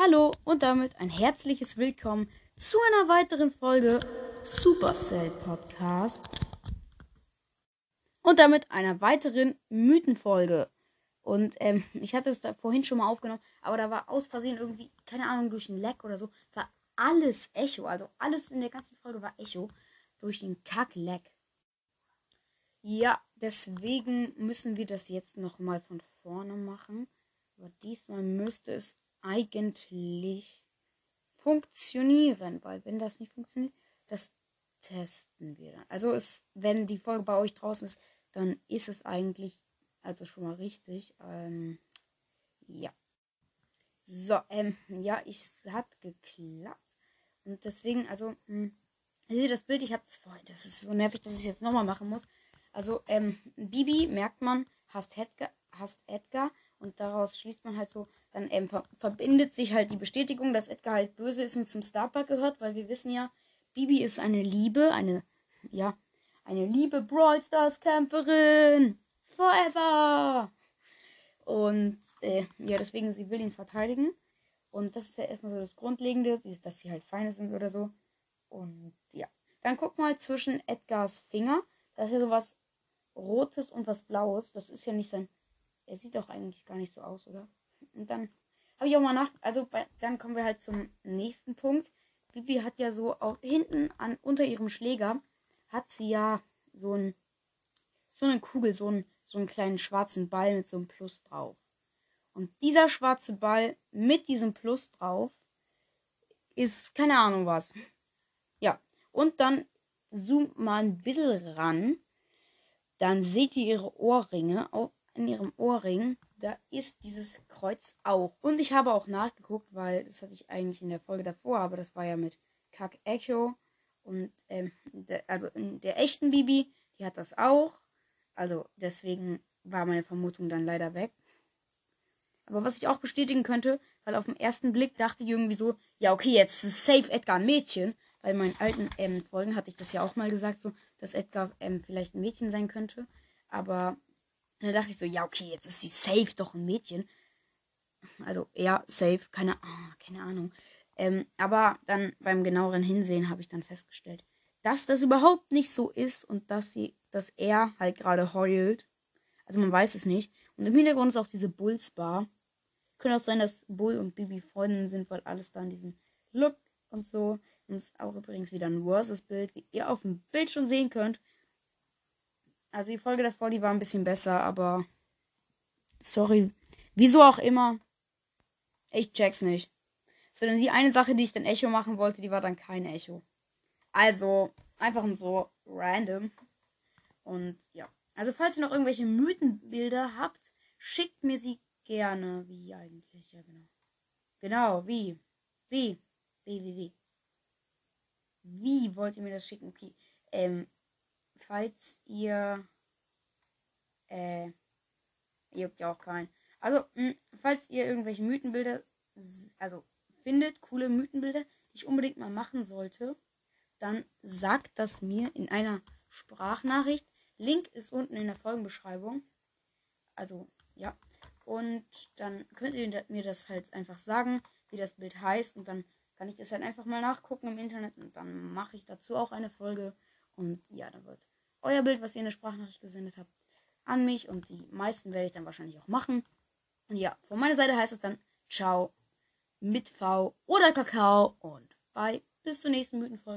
Hallo und damit ein herzliches Willkommen zu einer weiteren Folge Supercell Podcast und damit einer weiteren Mythenfolge. Und ähm, ich hatte es da vorhin schon mal aufgenommen, aber da war aus Versehen irgendwie, keine Ahnung, durch ein Leck oder so, war alles Echo. Also alles in der ganzen Folge war Echo durch den Kack-Leck. Ja, deswegen müssen wir das jetzt nochmal von vorne machen. Aber diesmal müsste es eigentlich funktionieren, weil wenn das nicht funktioniert, das testen wir dann. Also es, wenn die Folge bei euch draußen ist, dann ist es eigentlich also schon mal richtig. Ähm, ja. So, ähm, ja, es hat geklappt. Und deswegen, also, mh, seht das Bild, ich habe das vorhin, das ist so nervig, dass ich es jetzt nochmal machen muss. Also, ähm, Bibi, merkt man, hasst Edgar, hasst Edgar und daraus schließt man halt so, dann ähm, ver verbindet sich halt die Bestätigung, dass Edgar halt böse ist und zum Starpark gehört, weil wir wissen ja, Bibi ist eine Liebe, eine, ja, eine liebe Brawl Stars Kämpferin. Forever. Und äh, ja, deswegen, sie will ihn verteidigen. Und das ist ja erstmal so das Grundlegende, dass sie halt Feinde sind oder so. Und ja. Dann guck mal zwischen Edgars Finger. Da ist ja sowas Rotes und was Blaues. Das ist ja nicht sein. Er sieht doch eigentlich gar nicht so aus, oder? Und dann habe ich auch mal nach. Also bei, dann kommen wir halt zum nächsten Punkt. Bibi hat ja so auch hinten an unter ihrem Schläger hat sie ja so ein so eine Kugel, so ein so einen kleinen schwarzen Ball mit so einem Plus drauf. Und dieser schwarze Ball mit diesem Plus drauf ist keine Ahnung was. Ja, und dann zoomt mal ein bisschen ran. Dann seht ihr ihre Ohrringe. Auch in ihrem Ohrring, da ist dieses Kreuz auch. Und ich habe auch nachgeguckt, weil das hatte ich eigentlich in der Folge davor, aber das war ja mit Kack Echo. Und ähm, der, also in der echten Bibi, die hat das auch. Also deswegen war meine Vermutung dann leider weg. Aber was ich auch bestätigen könnte, weil auf den ersten Blick dachte ich irgendwie so, ja okay, jetzt ist safe Edgar ein Mädchen. Weil in meinen alten ähm, Folgen hatte ich das ja auch mal gesagt, so, dass Edgar ähm, vielleicht ein Mädchen sein könnte. Aber dann dachte ich so, ja okay, jetzt ist sie safe doch ein Mädchen. Also eher safe, keine, oh, keine Ahnung. Ähm, aber dann beim genaueren Hinsehen habe ich dann festgestellt, dass das überhaupt nicht so ist und dass sie, dass er halt gerade heult. Also man weiß es nicht. Und im Hintergrund ist auch diese Bulls Bar. Könnte auch sein, dass Bull und Bibi Freundinnen sind, weil alles da in diesem Look und so. Und es ist auch übrigens wieder ein Versus-Bild, wie ihr auf dem Bild schon sehen könnt. Also die Folge davor, die war ein bisschen besser, aber sorry. Wieso auch immer. Ich check's nicht. Sondern die eine Sache, die ich dann Echo machen wollte, die war dann kein Echo. Also, einfach so random. Und ja. Also, falls ihr noch irgendwelche Mythenbilder habt, schickt mir sie gerne. Wie eigentlich? Ja, genau. Genau, wie? Wie? Wie, wie, wie? Wie wollt ihr mir das schicken? Okay. Ähm, falls ihr. Äh. Juckt ja auch keinen. Also, mh, falls ihr irgendwelche Mythenbilder. Also, findet, coole Mythenbilder, die ich unbedingt mal machen sollte dann sagt das mir in einer Sprachnachricht. Link ist unten in der Folgenbeschreibung. Also, ja. Und dann könnt ihr mir das halt einfach sagen, wie das Bild heißt. Und dann kann ich das halt einfach mal nachgucken im Internet. Und dann mache ich dazu auch eine Folge. Und ja, dann wird euer Bild, was ihr in der Sprachnachricht gesendet habt, an mich. Und die meisten werde ich dann wahrscheinlich auch machen. Und ja, von meiner Seite heißt es dann Ciao mit V oder Kakao. Und bye. Bis zur nächsten Mythenfolge.